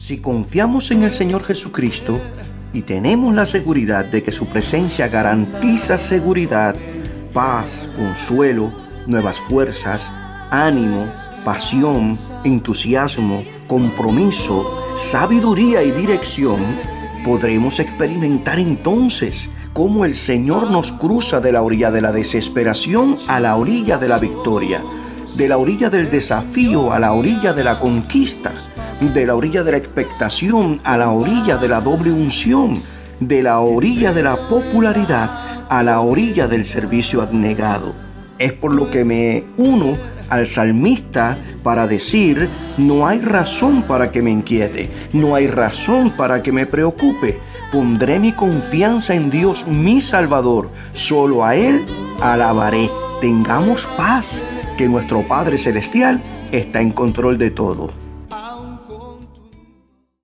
Si confiamos en el Señor Jesucristo y tenemos la seguridad de que su presencia garantiza seguridad, paz, consuelo, nuevas fuerzas, ánimo, pasión, entusiasmo, compromiso, sabiduría y dirección, podremos experimentar entonces cómo el Señor nos cruza de la orilla de la desesperación a la orilla de la victoria, de la orilla del desafío a la orilla de la conquista, de la orilla de la expectación a la orilla de la doble unción, de la orilla de la popularidad a la orilla del servicio abnegado. Es por lo que me uno al salmista para decir, no hay razón para que me inquiete, no hay razón para que me preocupe. Pondré mi confianza en Dios mi Salvador, solo a Él alabaré. Tengamos paz, que nuestro Padre Celestial está en control de todo.